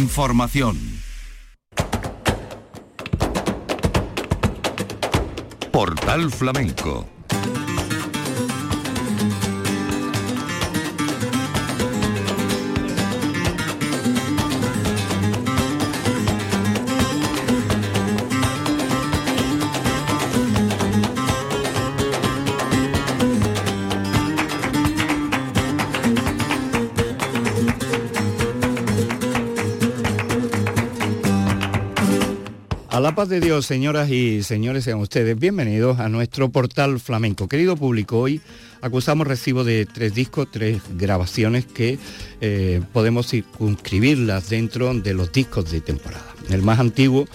Información. Portal Flamenco la paz de Dios, señoras y señores, sean ustedes bienvenidos a nuestro portal flamenco. Querido público, hoy acusamos recibo de tres discos, tres grabaciones que eh, podemos circunscribirlas dentro de los discos de temporada. El más antiguo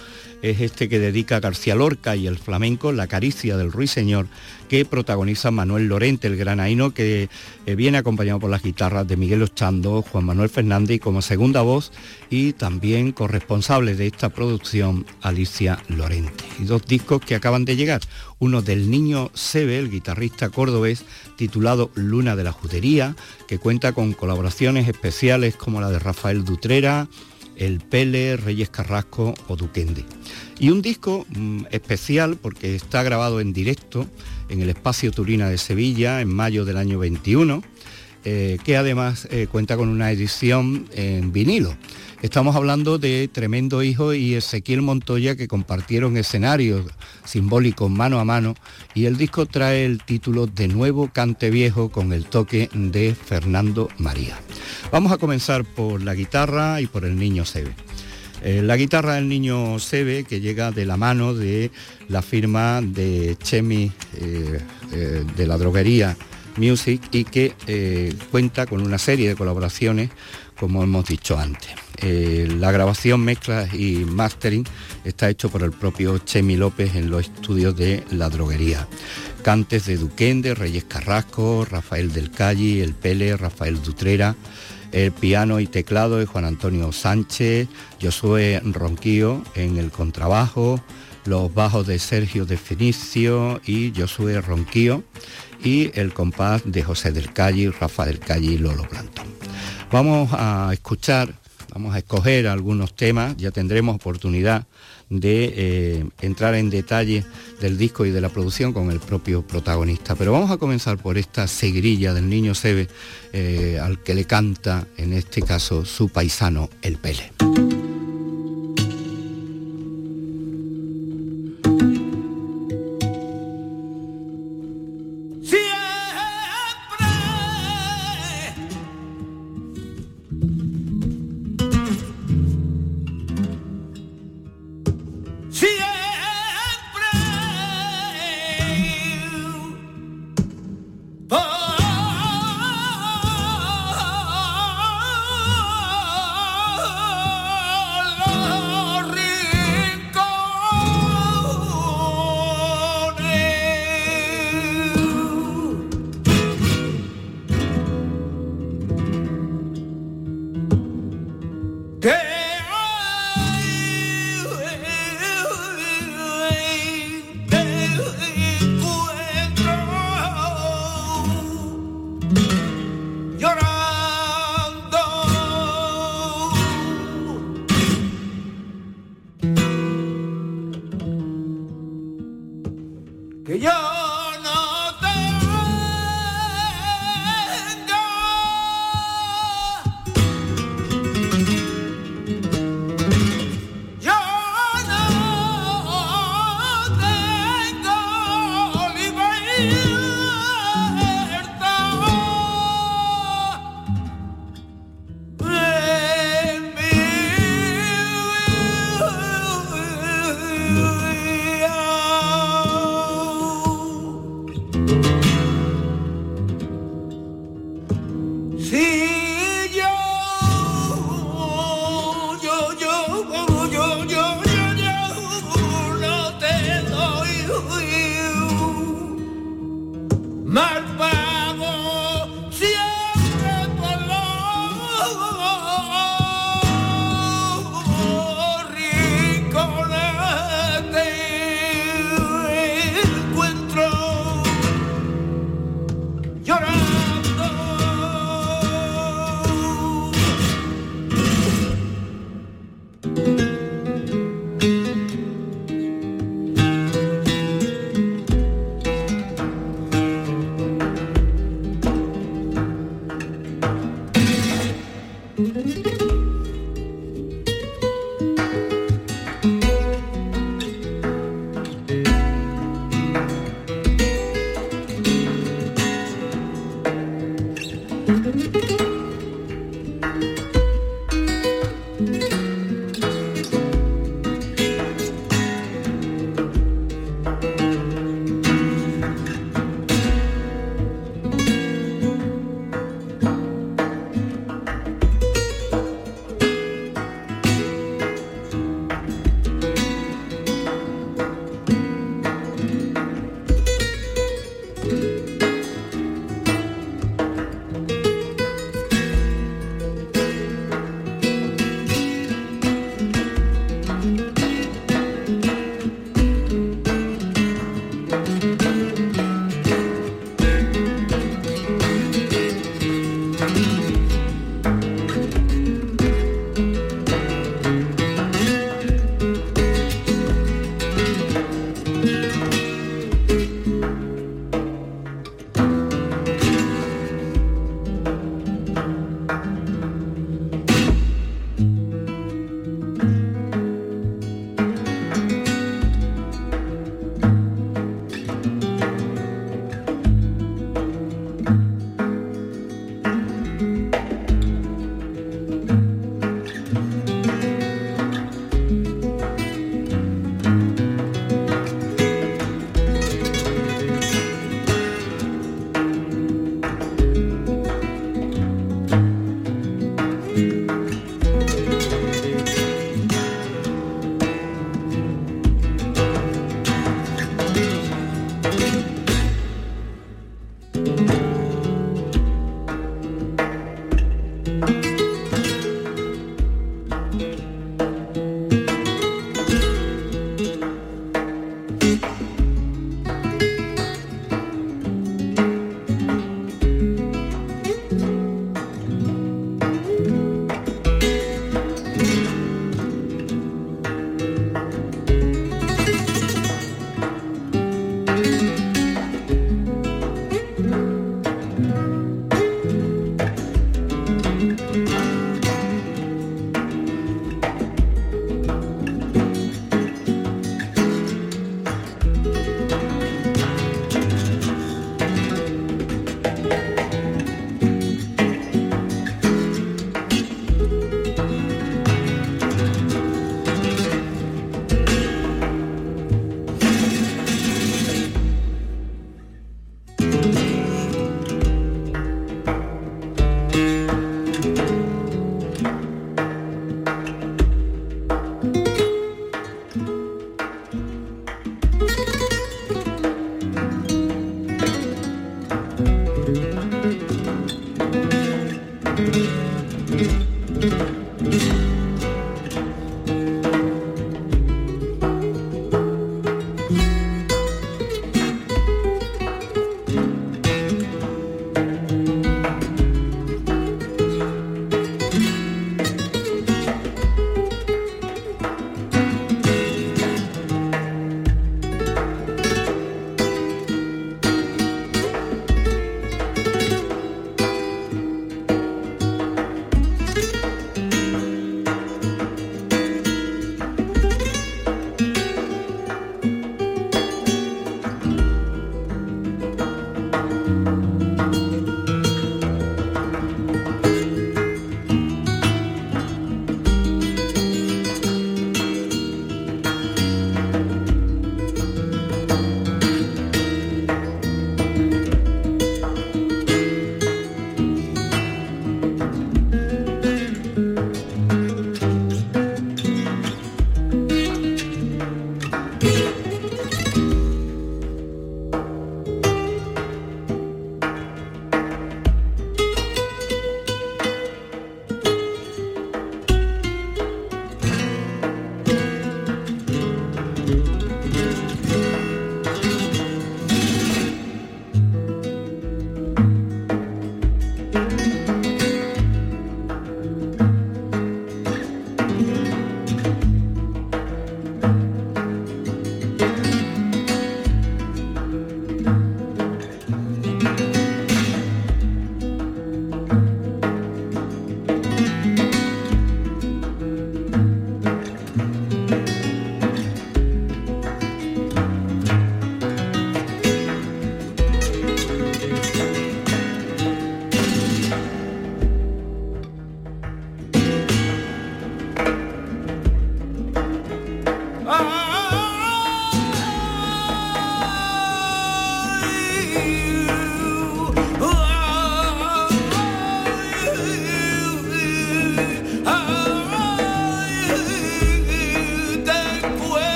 es este que dedica García Lorca y el flamenco, La caricia del ruiseñor, que protagoniza Manuel Lorente, el granaíno, que eh, viene acompañado por las guitarras de Miguel Ochando, Juan Manuel Fernández como segunda voz y también corresponsable de esta producción, Alicia Lorente. Y dos discos que acaban de llegar, uno del niño Sebe, el guitarrista cordobés, titulado Luna de la Judería, que cuenta con colaboraciones especiales como la de Rafael Dutrera, el Pele, Reyes Carrasco o Duquende. Y un disco mm, especial porque está grabado en directo en el Espacio Turina de Sevilla en mayo del año 21, eh, que además eh, cuenta con una edición en vinilo. Estamos hablando de Tremendo Hijo y Ezequiel Montoya que compartieron escenarios simbólicos mano a mano y el disco trae el título De nuevo Cante Viejo con el toque de Fernando María. Vamos a comenzar por la guitarra y por el niño Sebe. Eh, la guitarra del niño Sebe, que llega de la mano de la firma de Chemi eh, eh, de la droguería Music y que cuenta con una serie de colaboraciones, como hemos dicho antes. La grabación, mezcla y mastering está hecho por el propio Chemi López en los estudios de la droguería. Cantes de Duquende, Reyes Carrasco, Rafael del Calle, El Pele, Rafael Dutrera, el piano y teclado de Juan Antonio Sánchez, Josué Ronquillo en el contrabajo, los bajos de Sergio de Fenicio y Josué Ronquillo y el compás de José del Calle, Rafa del Calle y Lolo Plantón. Vamos a escuchar, vamos a escoger algunos temas, ya tendremos oportunidad de eh, entrar en detalle del disco y de la producción con el propio protagonista. Pero vamos a comenzar por esta seguirilla del niño Sebe eh, al que le canta, en este caso, su paisano, el Pele.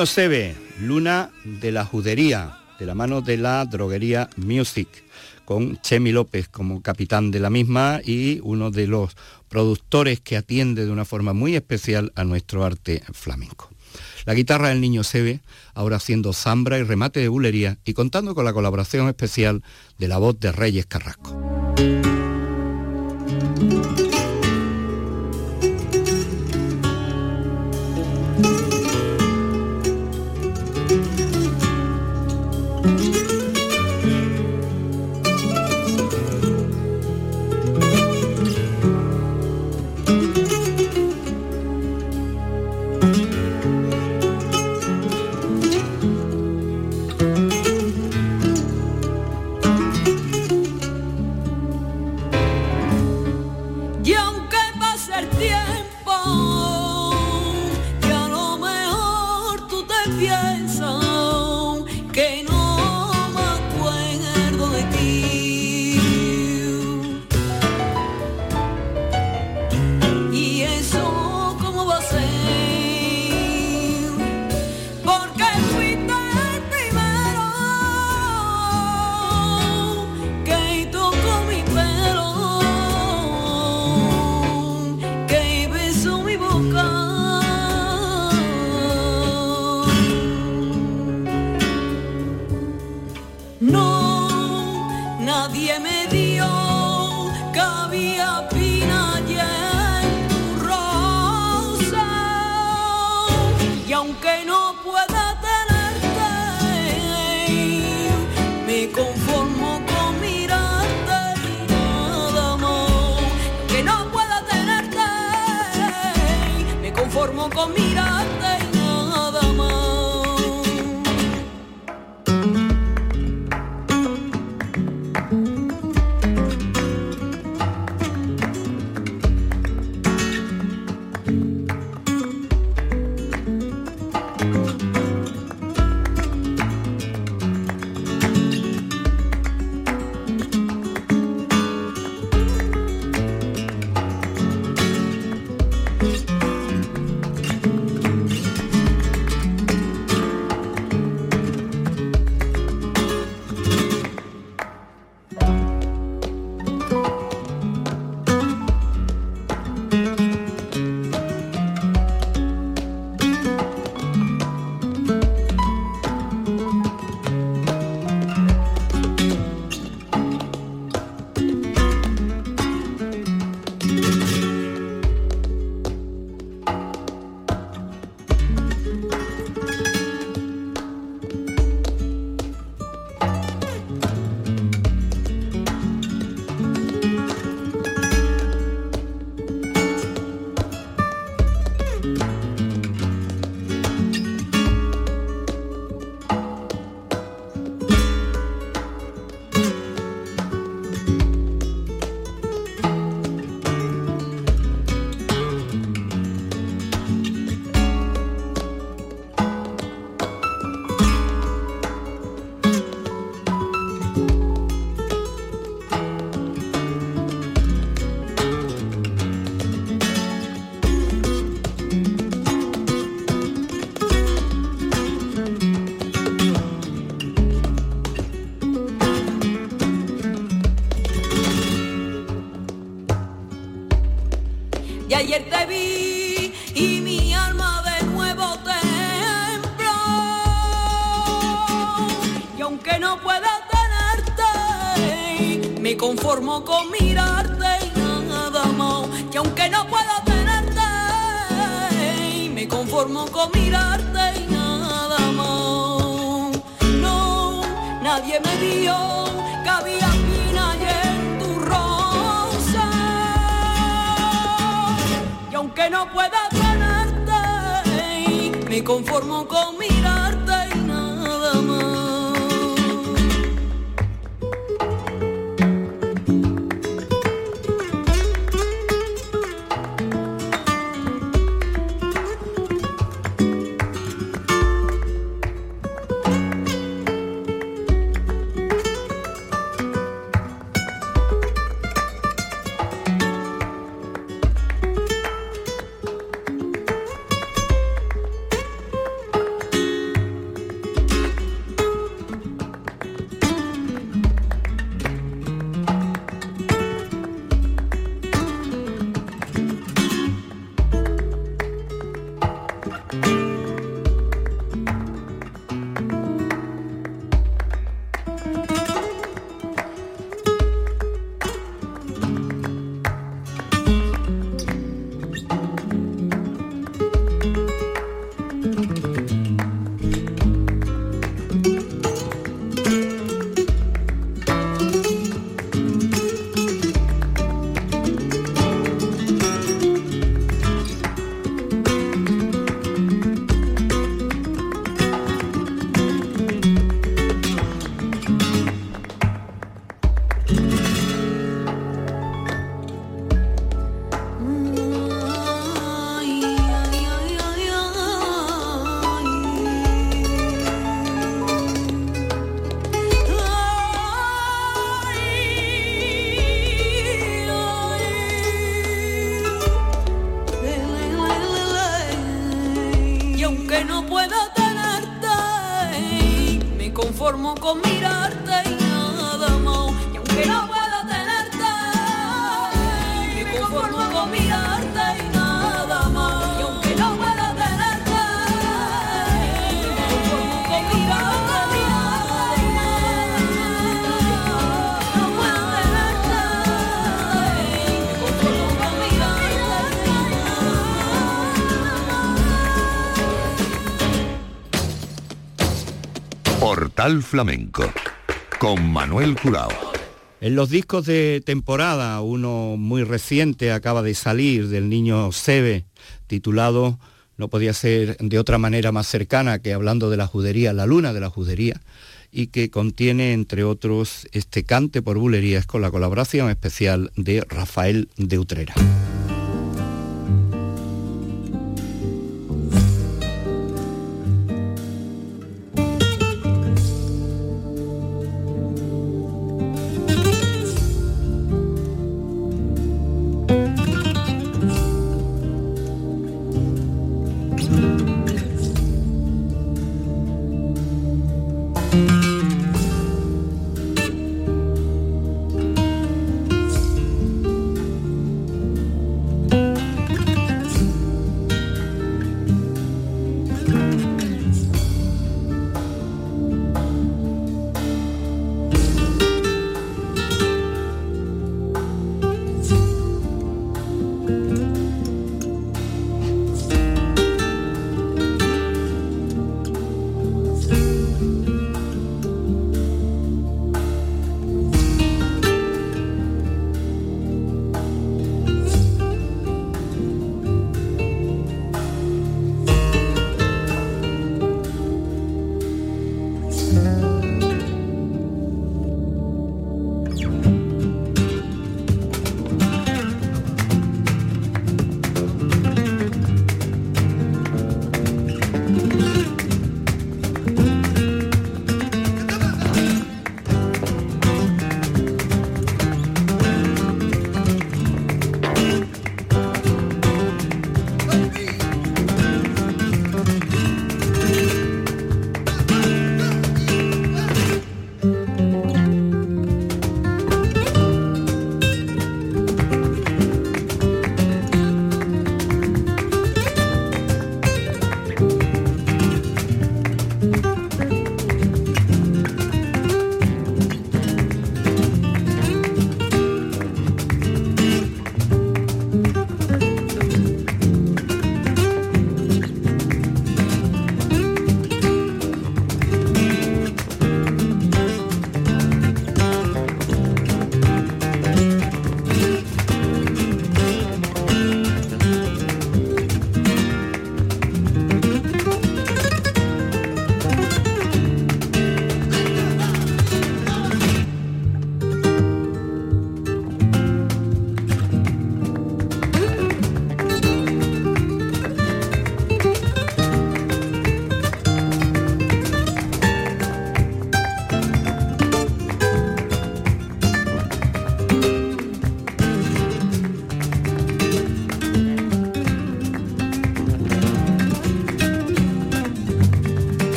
El niño se ve, Luna de la Judería, de la mano de la droguería Music, con Chemi López como capitán de la misma y uno de los productores que atiende de una forma muy especial a nuestro arte flamenco. La guitarra del niño Sebe, ahora haciendo zambra y remate de bulería y contando con la colaboración especial de la voz de Reyes Carrasco. saviors. Con mirarte conformo con mirarte y nada más. Y aunque la Flamenco con Manuel Curao. En los discos de temporada, uno muy reciente acaba de salir del niño Sebe, titulado No podía ser de otra manera más cercana que hablando de la judería, la luna de la judería, y que contiene, entre otros, este cante por bulerías con la colaboración especial de Rafael de Utrera.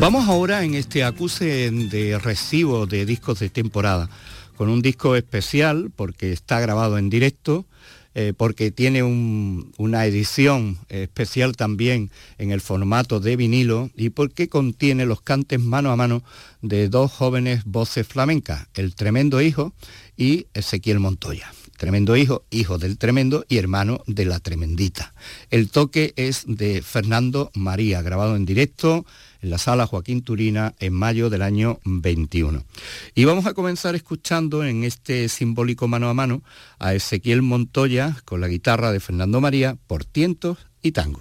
Vamos ahora en este acuse de recibo de discos de temporada, con un disco especial porque está grabado en directo, eh, porque tiene una edición especial también en el formato de vinilo y porque contiene los cantes mano a mano de dos jóvenes voces flamencas, el tremendo hijo y Ezequiel Montoya. Tremendo hijo, hijo del tremendo y hermano de la tremendita. El toque es de Fernando María, grabado en directo en la sala Joaquín Turina en mayo del año 21. Y vamos a comenzar escuchando en este simbólico mano a mano a Ezequiel Montoya con la guitarra de Fernando María por tientos y tango.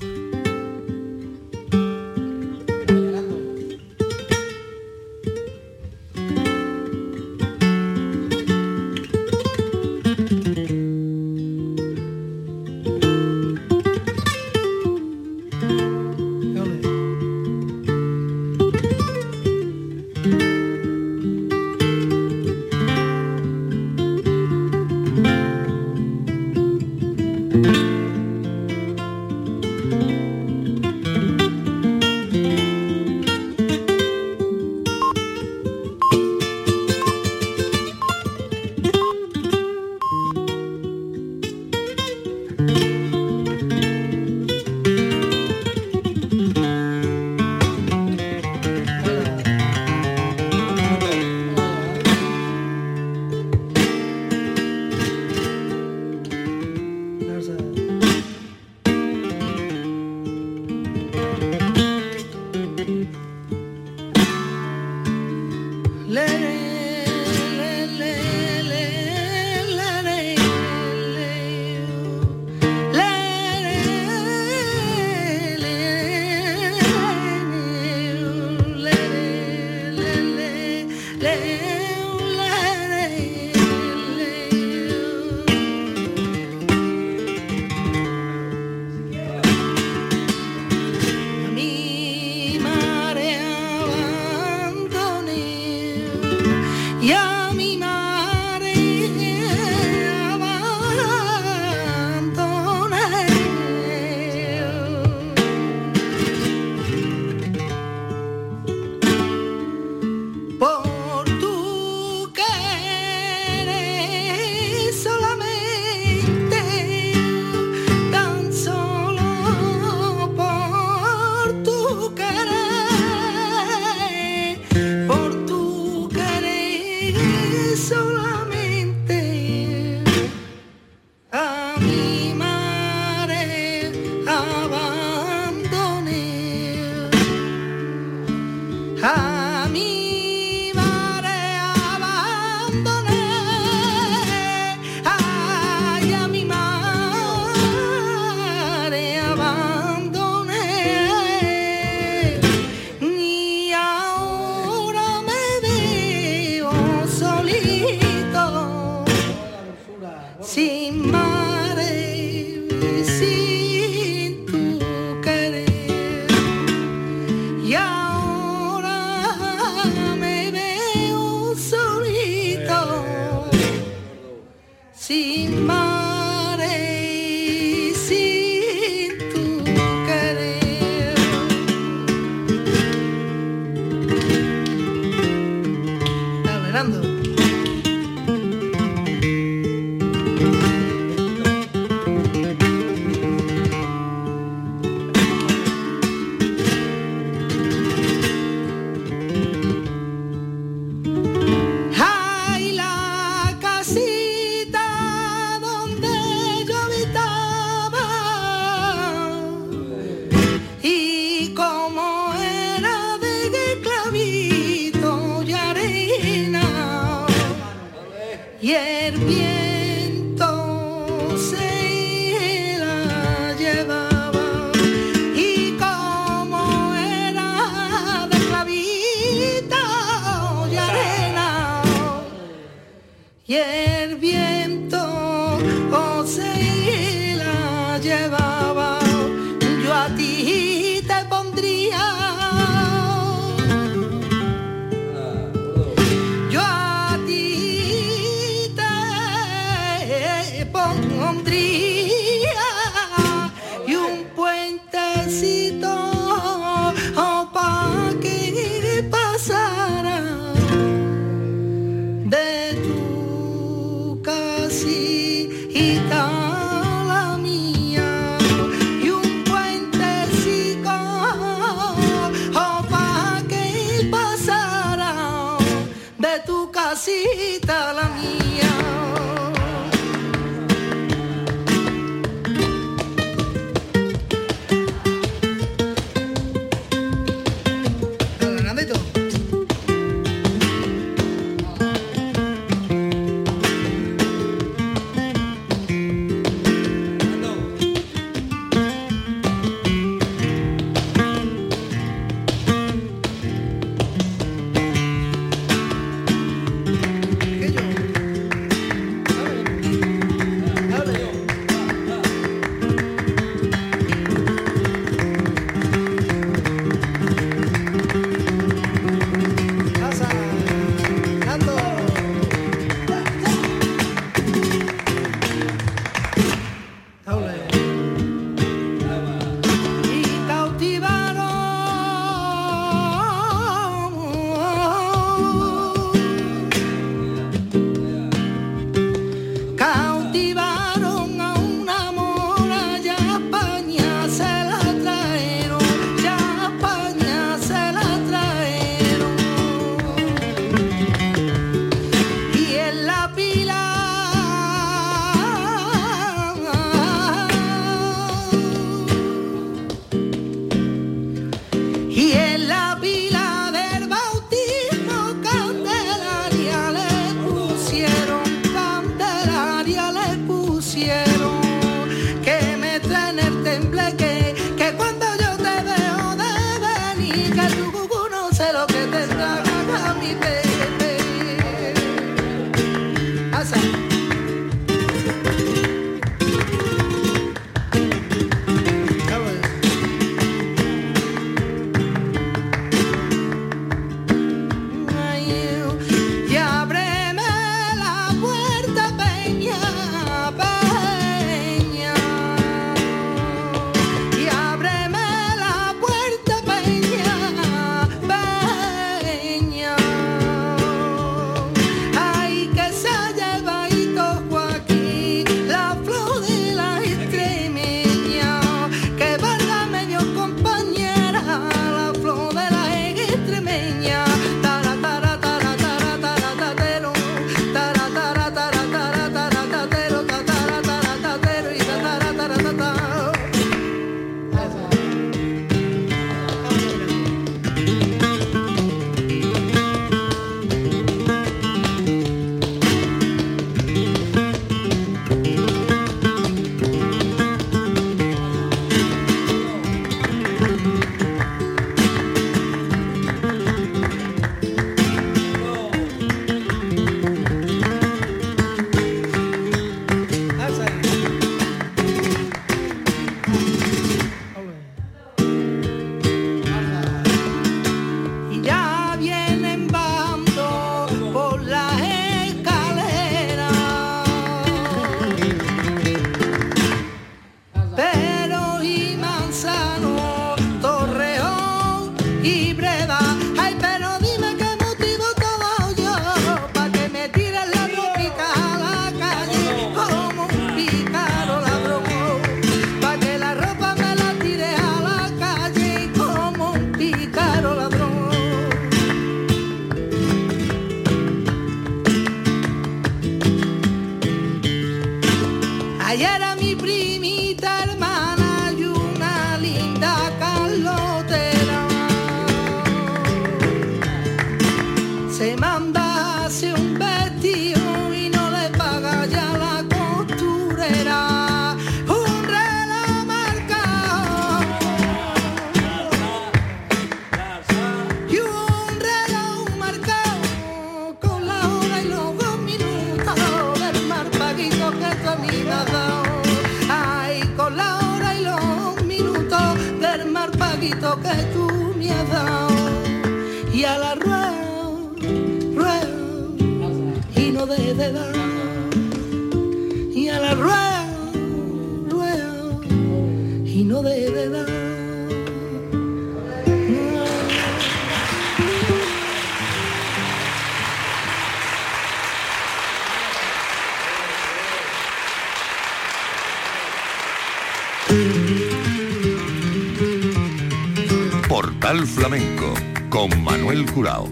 Portal Flamenco con Manuel Curao.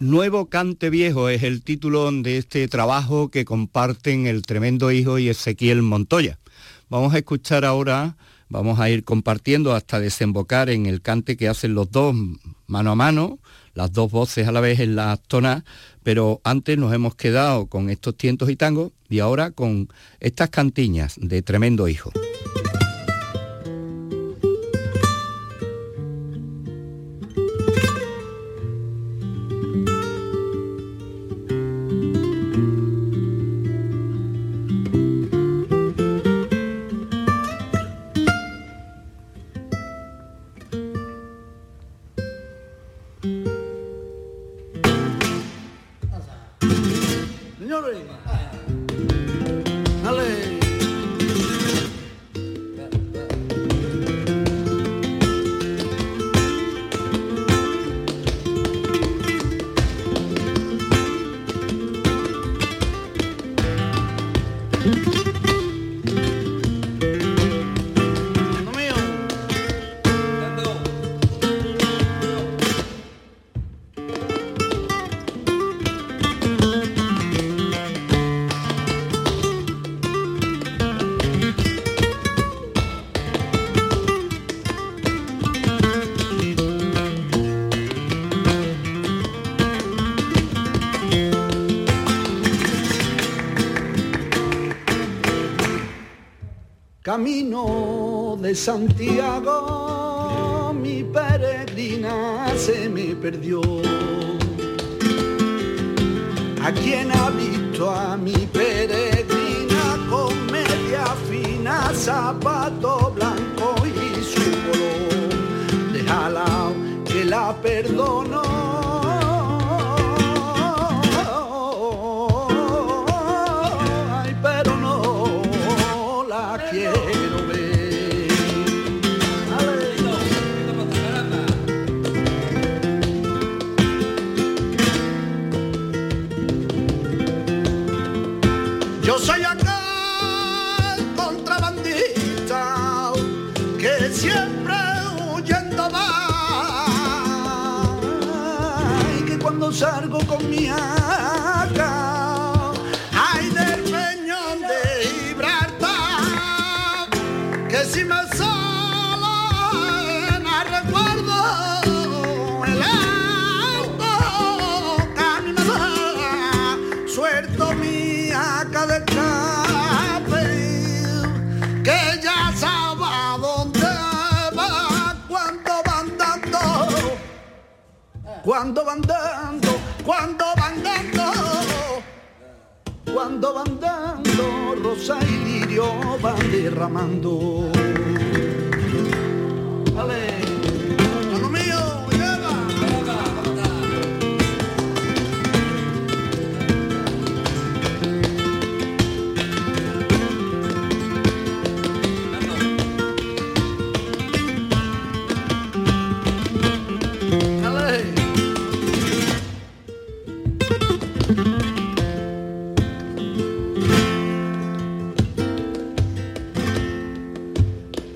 Nuevo Cante Viejo es el título de este trabajo que comparten el tremendo hijo y Ezequiel Montoya. Vamos a escuchar ahora, vamos a ir compartiendo hasta desembocar en el cante que hacen los dos mano a mano, las dos voces a la vez en la tona, pero antes nos hemos quedado con estos tientos y tangos y ahora con estas cantiñas de tremendo hijo. Santiago, mi peregrina se me perdió. ¿A quién ha visto a mi peregrina con media fina, zapato blanco y su color? Déjala que la perdono. Cuando van dando cuando van dando cuando van dando rosa y lirio van derramando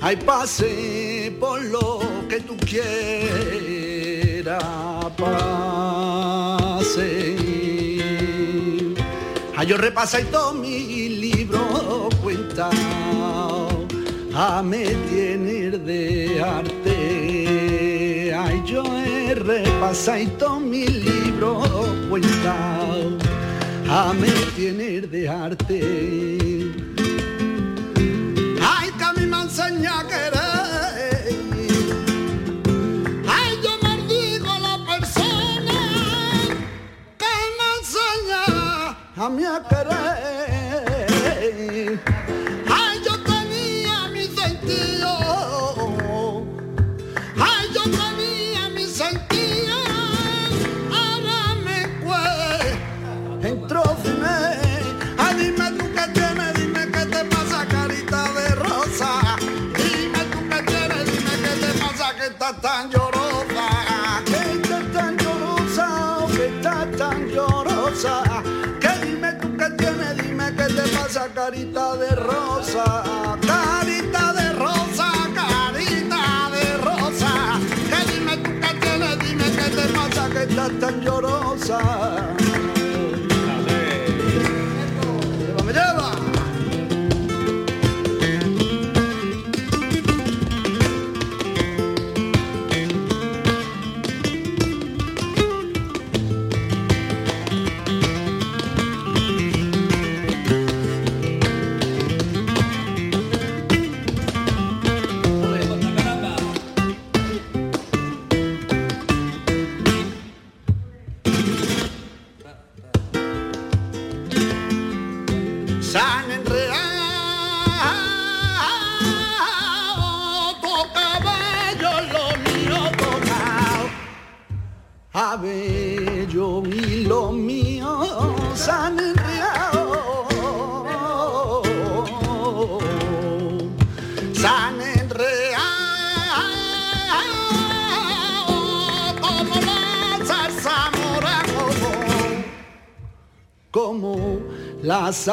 Ay, pase por lo que tú quieras, pase. Ay, yo repasa y todo mi libro cuenta, a me tiene de arte. Ay, yo he repasado y todo mi libro cuenta, a me tiene de arte. Enseña a querer. Ay, yo maldigo a la persona que me enseña a mí a querer. Carita de rosa,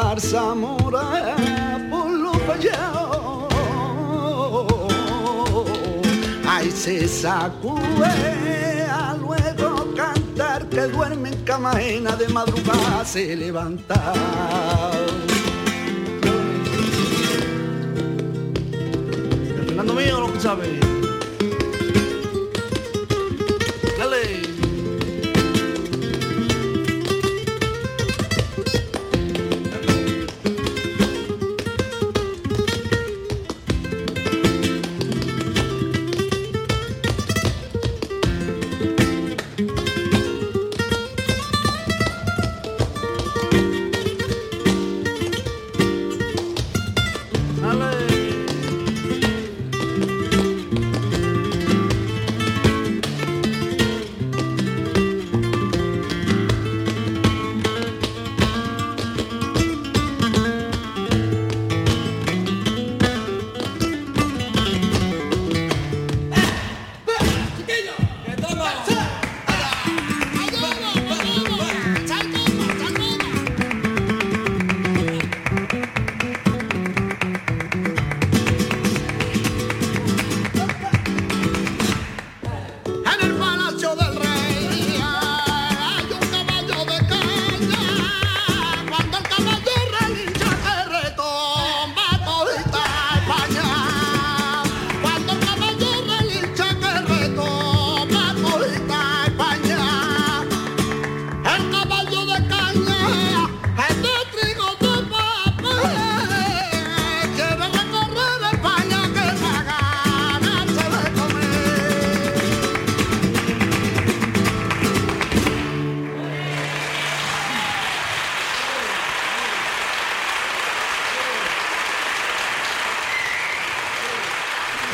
zarza mora por los vallados. Ay, se sacude a luego cantar que duerme en cama de madrugada se levanta. Fernando mío lo que sabe.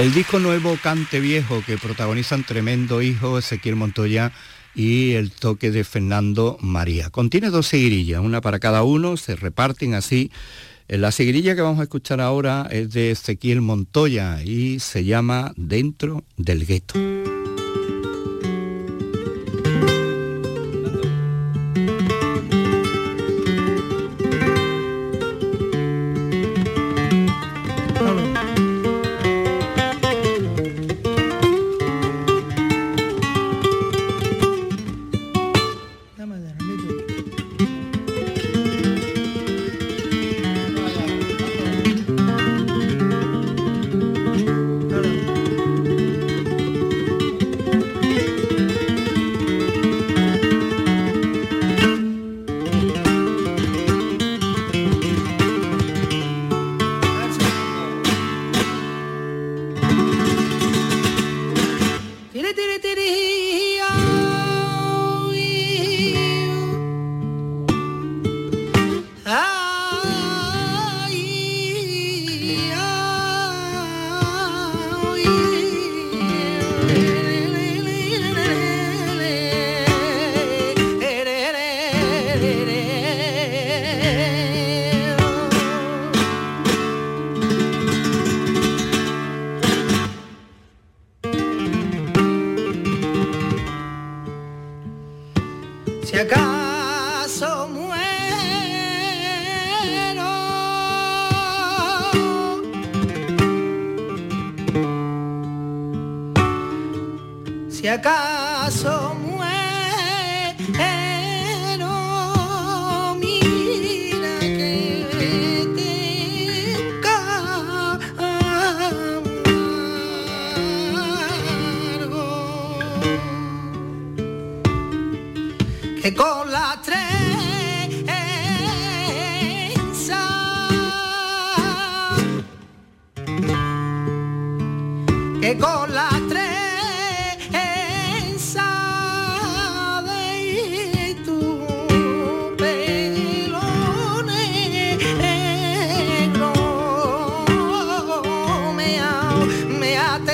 El disco nuevo Cante Viejo que protagonizan Tremendo Hijo, Ezequiel Montoya y el toque de Fernando María. Contiene dos seguirillas, una para cada uno, se reparten así. La seguirilla que vamos a escuchar ahora es de Ezequiel Montoya y se llama Dentro del Gueto.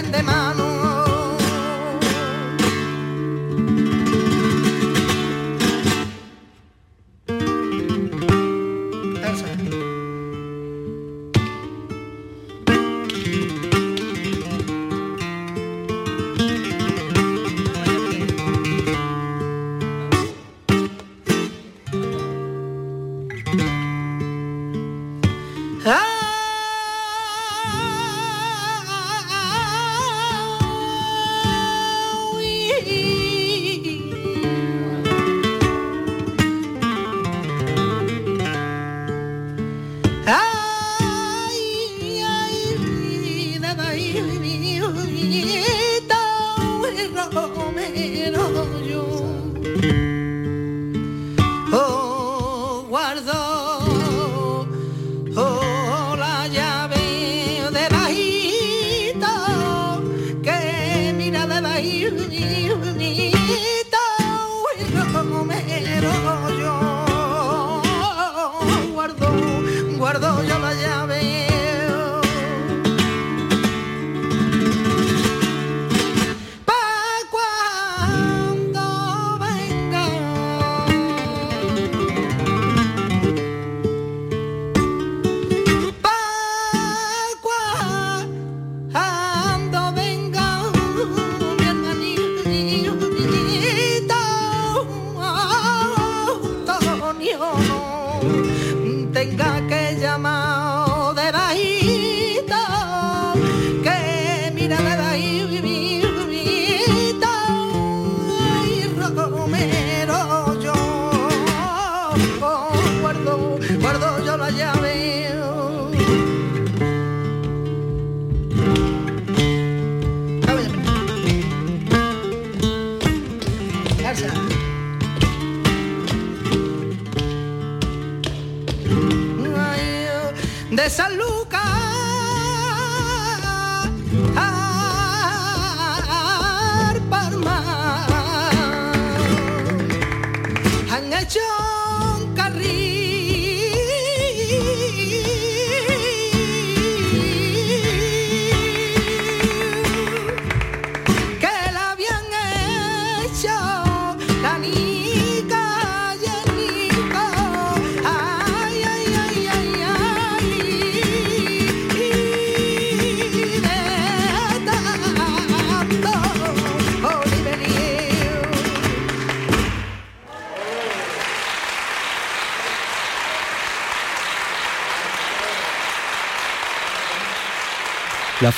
Me aten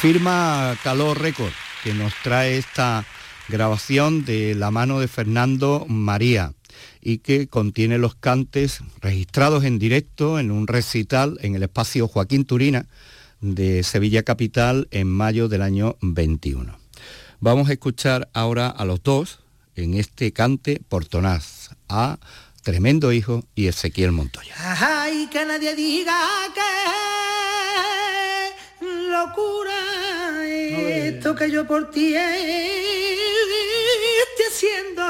Firma Calor Record, que nos trae esta grabación de la mano de Fernando María y que contiene los cantes registrados en directo en un recital en el espacio Joaquín Turina de Sevilla Capital en mayo del año 21. Vamos a escuchar ahora a los dos en este cante portonaz, a Tremendo Hijo y Ezequiel Montoya. Que yo por ti estoy haciendo.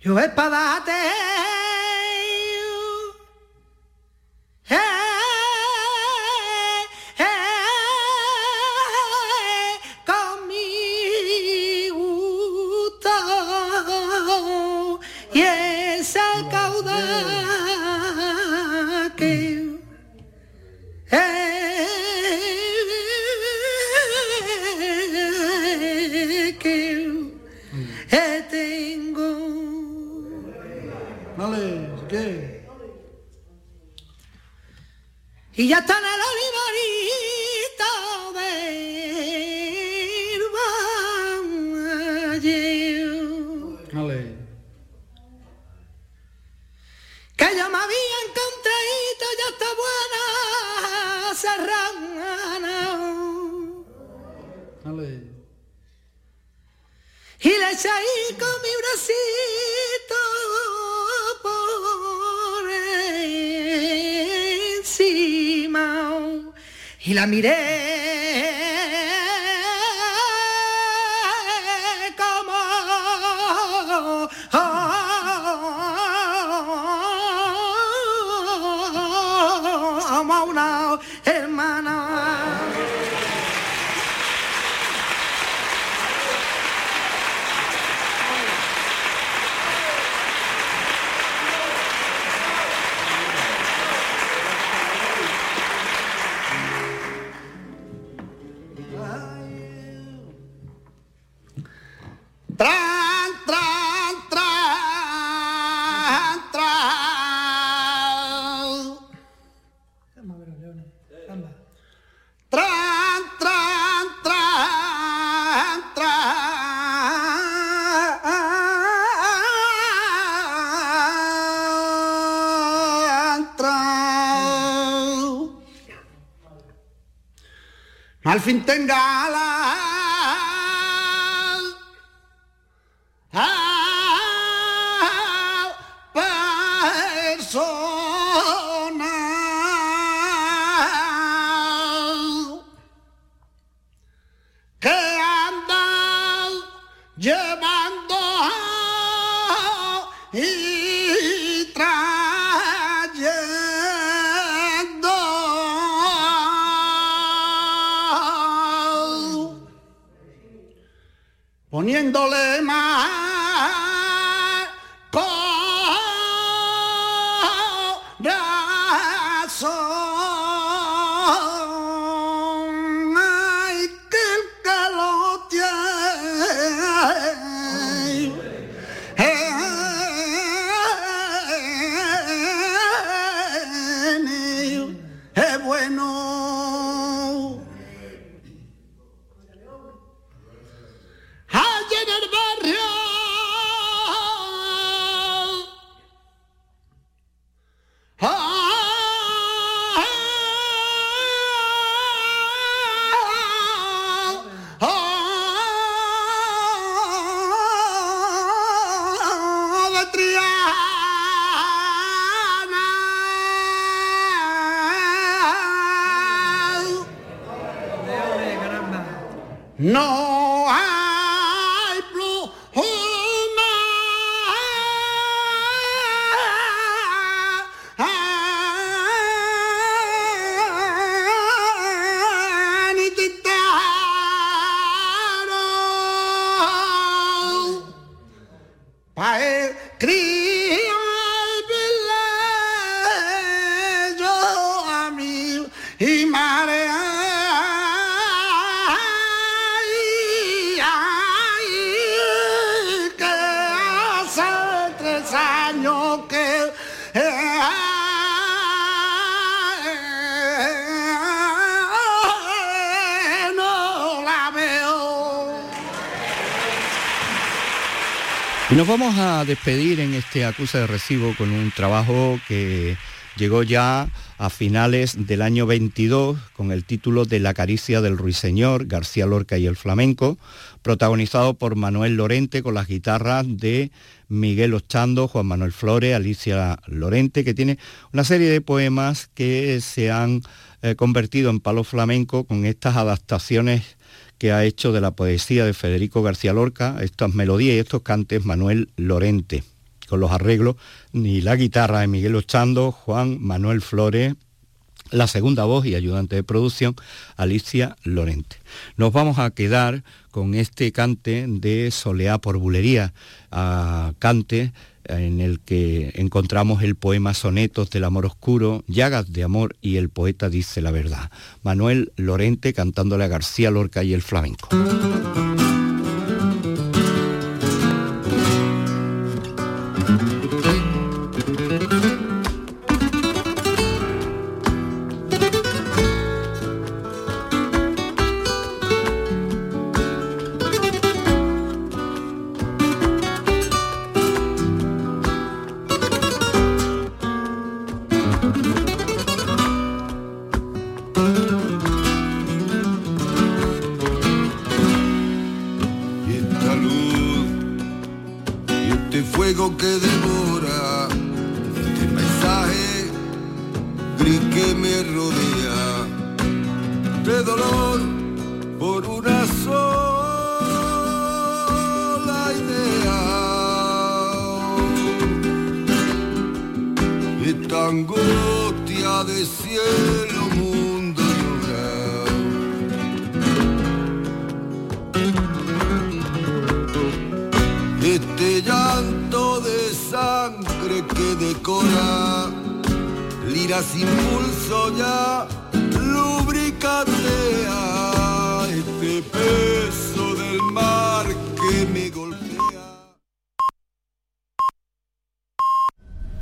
Yo espadate eh, ya está en la miré Al fin nos vamos a despedir en este acuse de recibo con un trabajo que llegó ya a finales del año 22 con el título de La caricia del ruiseñor, García Lorca y el flamenco, protagonizado por Manuel Lorente con las guitarras de Miguel Ochando, Juan Manuel Flores, Alicia Lorente, que tiene una serie de poemas que se han eh, convertido en palo flamenco con estas adaptaciones que ha hecho de la poesía de Federico García Lorca, estas melodías y estos cantes Manuel Lorente, con los arreglos y la guitarra de Miguel Ochando, Juan Manuel Flores, la segunda voz y ayudante de producción, Alicia Lorente. Nos vamos a quedar con este cante de Soleá por Bulería, a cante en el que encontramos el poema Sonetos del Amor Oscuro, Llagas de Amor y el poeta dice la verdad. Manuel Lorente cantándole a García Lorca y el flamenco.